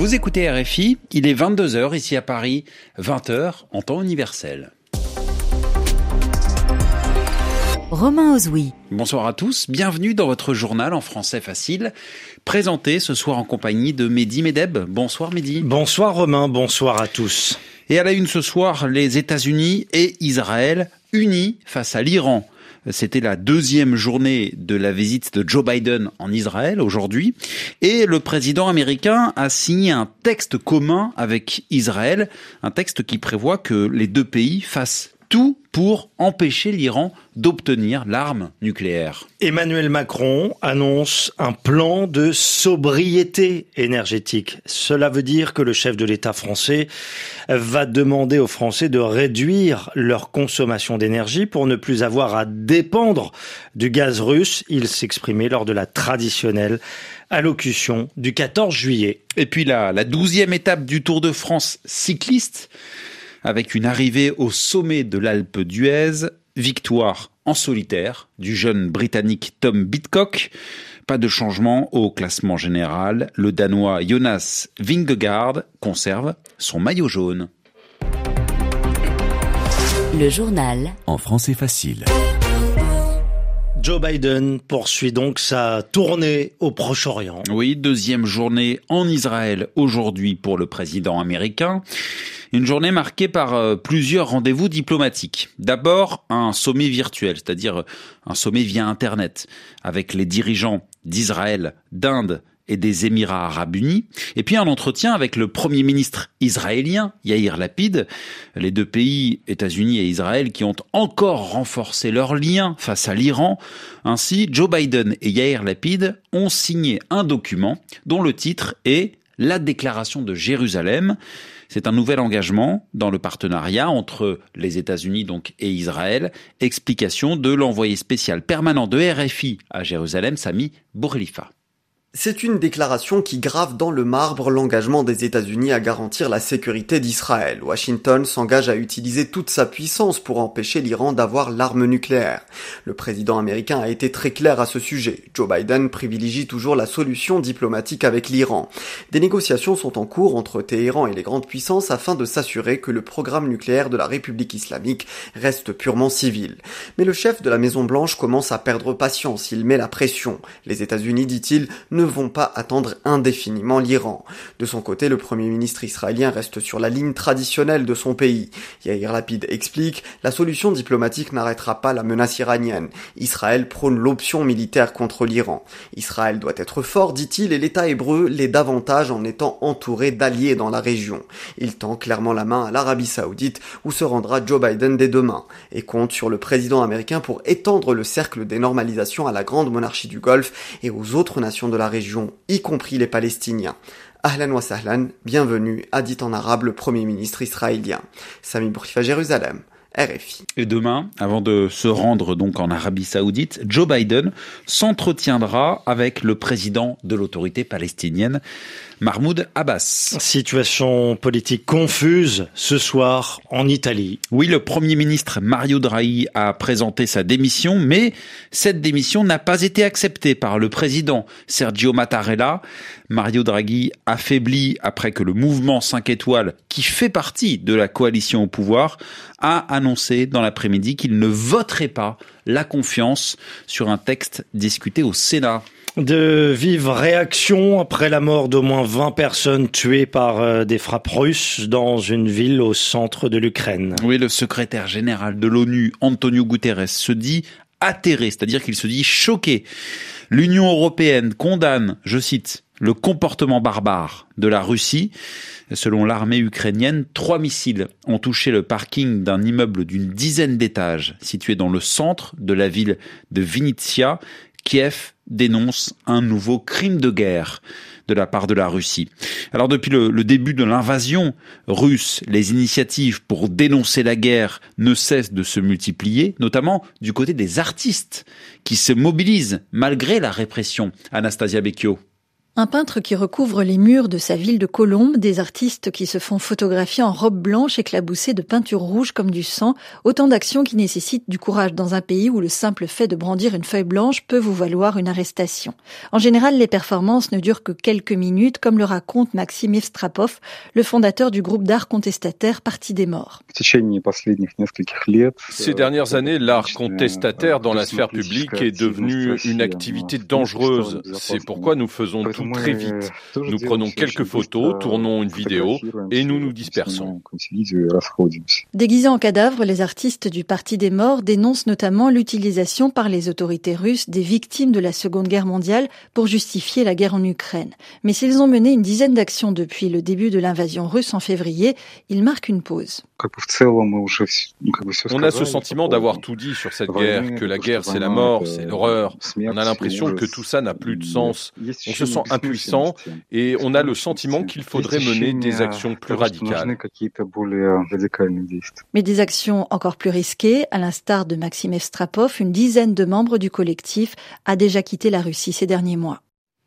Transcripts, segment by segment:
Vous écoutez RFI, il est 22h ici à Paris, 20h en temps universel. Romain Ozoui. Bonsoir à tous, bienvenue dans votre journal en français facile, présenté ce soir en compagnie de Mehdi Medeb. Bonsoir Mehdi. Bonsoir Romain, bonsoir à tous. Et à la une ce soir, les États-Unis et Israël unis face à l'Iran. C'était la deuxième journée de la visite de Joe Biden en Israël aujourd'hui. Et le président américain a signé un texte commun avec Israël, un texte qui prévoit que les deux pays fassent tout pour empêcher l'Iran d'obtenir l'arme nucléaire. Emmanuel Macron annonce un plan de sobriété énergétique. Cela veut dire que le chef de l'État français va demander aux Français de réduire leur consommation d'énergie pour ne plus avoir à dépendre du gaz russe. Il s'exprimait lors de la traditionnelle allocution du 14 juillet. Et puis la, la douzième étape du Tour de France cycliste avec une arrivée au sommet de l'Alpe d'Huez, victoire en solitaire du jeune Britannique Tom Bitcock. Pas de changement au classement général. Le Danois Jonas Vingegaard conserve son maillot jaune. Le journal en français facile. Joe Biden poursuit donc sa tournée au Proche-Orient. Oui, deuxième journée en Israël aujourd'hui pour le président américain. Une journée marquée par euh, plusieurs rendez-vous diplomatiques. D'abord, un sommet virtuel, c'est-à-dire un sommet via Internet, avec les dirigeants d'Israël, d'Inde et des Émirats arabes unis, et puis un entretien avec le Premier ministre israélien, Yair Lapid, les deux pays, États-Unis et Israël, qui ont encore renforcé leurs liens face à l'Iran. Ainsi, Joe Biden et Yair Lapid ont signé un document dont le titre est La déclaration de Jérusalem. C'est un nouvel engagement dans le partenariat entre les États-Unis donc et Israël. Explication de l'envoyé spécial permanent de RFI à Jérusalem, Sami Bourlifa. C'est une déclaration qui grave dans le marbre l'engagement des États-Unis à garantir la sécurité d'Israël. Washington s'engage à utiliser toute sa puissance pour empêcher l'Iran d'avoir l'arme nucléaire. Le président américain a été très clair à ce sujet. Joe Biden privilégie toujours la solution diplomatique avec l'Iran. Des négociations sont en cours entre Téhéran et les grandes puissances afin de s'assurer que le programme nucléaire de la République islamique reste purement civil. Mais le chef de la Maison Blanche commence à perdre patience. Il met la pression. Les États-Unis, dit-il, vont pas attendre indéfiniment l'Iran. De son côté, le premier ministre israélien reste sur la ligne traditionnelle de son pays. Yair Lapid explique, la solution diplomatique n'arrêtera pas la menace iranienne. Israël prône l'option militaire contre l'Iran. Israël doit être fort, dit-il, et l'État hébreu l'est davantage en étant entouré d'alliés dans la région. Il tend clairement la main à l'Arabie saoudite, où se rendra Joe Biden dès demain, et compte sur le président américain pour étendre le cercle des normalisations à la grande monarchie du Golfe et aux autres nations de la région, y compris les Palestiniens. Ahlan wa sahlan, bienvenue, a dit en arabe le premier ministre israélien. Sami Bourkifa, Jérusalem. RFI. Et demain, avant de se rendre donc en Arabie Saoudite, Joe Biden s'entretiendra avec le président de l'autorité palestinienne, Mahmoud Abbas. Situation politique confuse ce soir en Italie. Oui, le Premier ministre Mario Draghi a présenté sa démission, mais cette démission n'a pas été acceptée par le président Sergio Mattarella. Mario Draghi affaibli après que le mouvement 5 étoiles, qui fait partie de la coalition au pouvoir, a annoncé dans l'après-midi qu'il ne voterait pas la confiance sur un texte discuté au Sénat de vives réactions après la mort d'au moins 20 personnes tuées par euh, des frappes russes dans une ville au centre de l'Ukraine. Oui, le secrétaire général de l'ONU, Antonio Guterres, se dit atterré, c'est-à-dire qu'il se dit choqué. L'Union européenne condamne, je cite, le comportement barbare de la Russie. Selon l'armée ukrainienne, trois missiles ont touché le parking d'un immeuble d'une dizaine d'étages situé dans le centre de la ville de Vinitsia. Kiev dénonce un nouveau crime de guerre de la part de la Russie. Alors depuis le, le début de l'invasion russe, les initiatives pour dénoncer la guerre ne cessent de se multiplier, notamment du côté des artistes qui se mobilisent malgré la répression. Anastasia Becchio. Un peintre qui recouvre les murs de sa ville de Colombes, des artistes qui se font photographier en robe blanche éclaboussée de peinture rouge comme du sang, autant d'actions qui nécessitent du courage dans un pays où le simple fait de brandir une feuille blanche peut vous valoir une arrestation. En général, les performances ne durent que quelques minutes, comme le raconte Maxime Evstrapov, le fondateur du groupe d'art contestataire Parti des Morts. Ces dernières années, l'art contestataire dans la sphère publique est devenu une activité dangereuse. C'est pourquoi nous faisons très vite. Nous prenons quelques photos, tournons une vidéo et nous nous dispersons. Déguisés en cadavres, les artistes du Parti des morts dénoncent notamment l'utilisation par les autorités russes des victimes de la Seconde Guerre mondiale pour justifier la guerre en Ukraine. Mais s'ils ont mené une dizaine d'actions depuis le début de l'invasion russe en février, ils marquent une pause. On a ce sentiment d'avoir tout dit sur cette guerre, que la guerre c'est la mort, c'est l'horreur. On a l'impression que tout ça n'a plus de sens. On se sent impuissant et on a le sentiment qu'il faudrait mener des actions plus radicales. Mais des actions encore plus risquées, à l'instar de Maxime Estrapov, une dizaine de membres du collectif a déjà quitté la Russie ces derniers mois.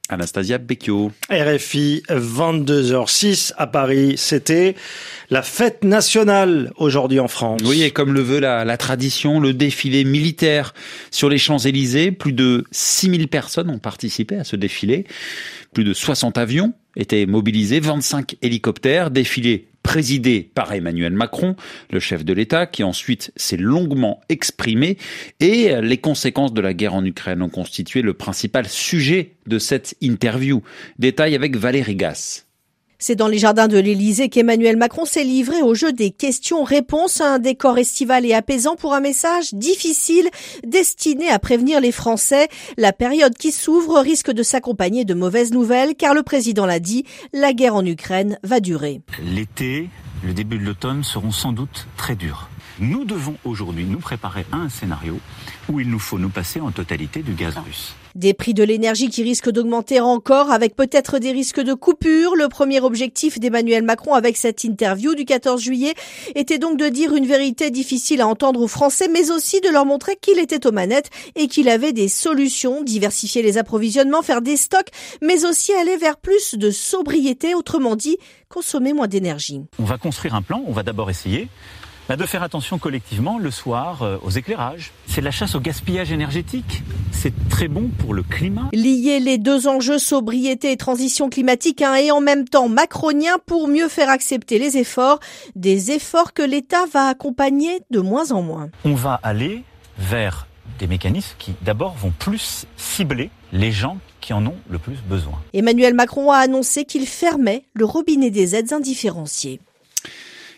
Anastasia Becchio. RFI, 22h06 à Paris. C'était la fête nationale aujourd'hui en France. Oui, et comme le veut la, la tradition, le défilé militaire sur les Champs-Élysées. Plus de 6000 personnes ont participé à ce défilé. Plus de 60 avions étaient mobilisés, 25 hélicoptères, défilé présidé par Emmanuel Macron, le chef de l'État, qui ensuite s'est longuement exprimé, et les conséquences de la guerre en Ukraine ont constitué le principal sujet de cette interview. Détail avec Valérie Gasse. C'est dans les jardins de l'Élysée qu'Emmanuel Macron s'est livré au jeu des questions-réponses, un décor estival et apaisant pour un message difficile destiné à prévenir les Français. La période qui s'ouvre risque de s'accompagner de mauvaises nouvelles car le président l'a dit, la guerre en Ukraine va durer. L'été, le début de l'automne seront sans doute très durs. Nous devons aujourd'hui nous préparer à un scénario où il nous faut nous passer en totalité du gaz russe. Des prix de l'énergie qui risquent d'augmenter encore avec peut-être des risques de coupure. Le premier objectif d'Emmanuel Macron avec cette interview du 14 juillet était donc de dire une vérité difficile à entendre aux Français, mais aussi de leur montrer qu'il était aux manettes et qu'il avait des solutions, diversifier les approvisionnements, faire des stocks, mais aussi aller vers plus de sobriété, autrement dit, consommer moins d'énergie. On va construire un plan, on va d'abord essayer bah, de faire attention collectivement le soir euh, aux éclairages. C'est la chasse au gaspillage énergétique. C'est très bon pour le climat. Lier les deux enjeux sobriété et transition climatique hein, et en même temps macronien pour mieux faire accepter les efforts, des efforts que l'État va accompagner de moins en moins. On va aller vers des mécanismes qui d'abord vont plus cibler les gens qui en ont le plus besoin. Emmanuel Macron a annoncé qu'il fermait le robinet des aides indifférenciées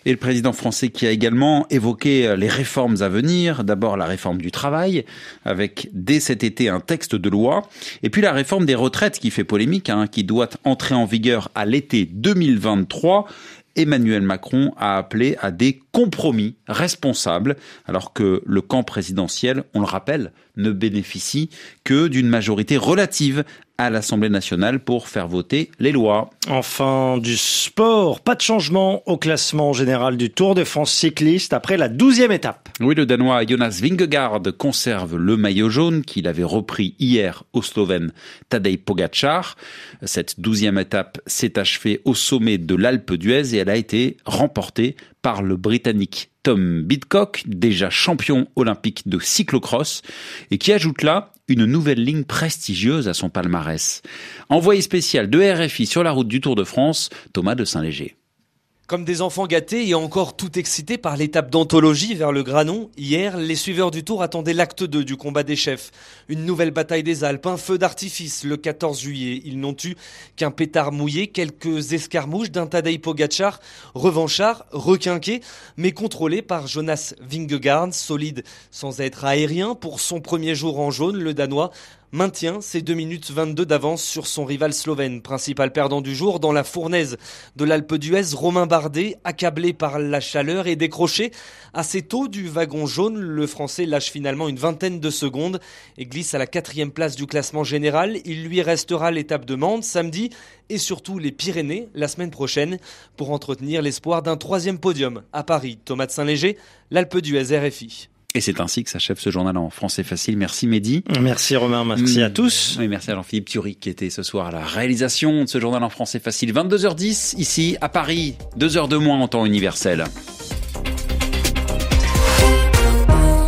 et le président français qui a également évoqué euh, les réformes à venir. D'abord la réforme du travail, avec dès cet été un texte de loi, et puis la réforme des retraites qui fait polémique, hein, qui doit entrer en vigueur à l'été 2023. Emmanuel Macron a appelé à des compromis responsables, alors que le camp présidentiel, on le rappelle, ne bénéficie que d'une majorité relative à l'Assemblée nationale pour faire voter les lois. Enfin, du sport, pas de changement au classement général du Tour de France cycliste après la douzième étape. Oui, le Danois Jonas Vingegaard conserve le maillot jaune qu'il avait repris hier au Slovène Tadej Pogacar. Cette douzième étape s'est achevée au sommet de l'Alpe d'Huez et elle a été remportée par le Britannique Tom Bidcock, déjà champion olympique de cyclocross, et qui ajoute là une nouvelle ligne prestigieuse à son palmarès. Envoyé spécial de RFI sur la route du Tour de France, Thomas de Saint-Léger. Comme des enfants gâtés et encore tout excités par l'étape d'anthologie vers le Granon, hier, les suiveurs du Tour attendaient l'acte 2 du combat des chefs. Une nouvelle bataille des Alpes, un feu d'artifice le 14 juillet. Ils n'ont eu qu'un pétard mouillé, quelques escarmouches d'un Tadej Pogacar, revanchard, requinqué, mais contrôlé par Jonas Vingegaard, solide sans être aérien. Pour son premier jour en jaune, le Danois maintient ses 2 minutes 22 d'avance sur son rival slovène, principal perdant du jour dans la fournaise de l'Alpe d'Huez, Romain Bardet, accablé par la chaleur et décroché assez tôt du wagon jaune, le français lâche finalement une vingtaine de secondes et glisse à la quatrième place du classement général. Il lui restera l'étape de Mende samedi et surtout les Pyrénées la semaine prochaine pour entretenir l'espoir d'un troisième podium à Paris. Thomas de Saint-Léger, l'Alpe d'Huez RFI. Et c'est ainsi que s'achève ce journal en français facile. Merci Mehdi. Merci Romain, merci à tous. Et merci à Jean-Philippe Thury qui était ce soir à la réalisation de ce journal en français facile. 22h10 ici à Paris, 2 heures de moins en temps universel.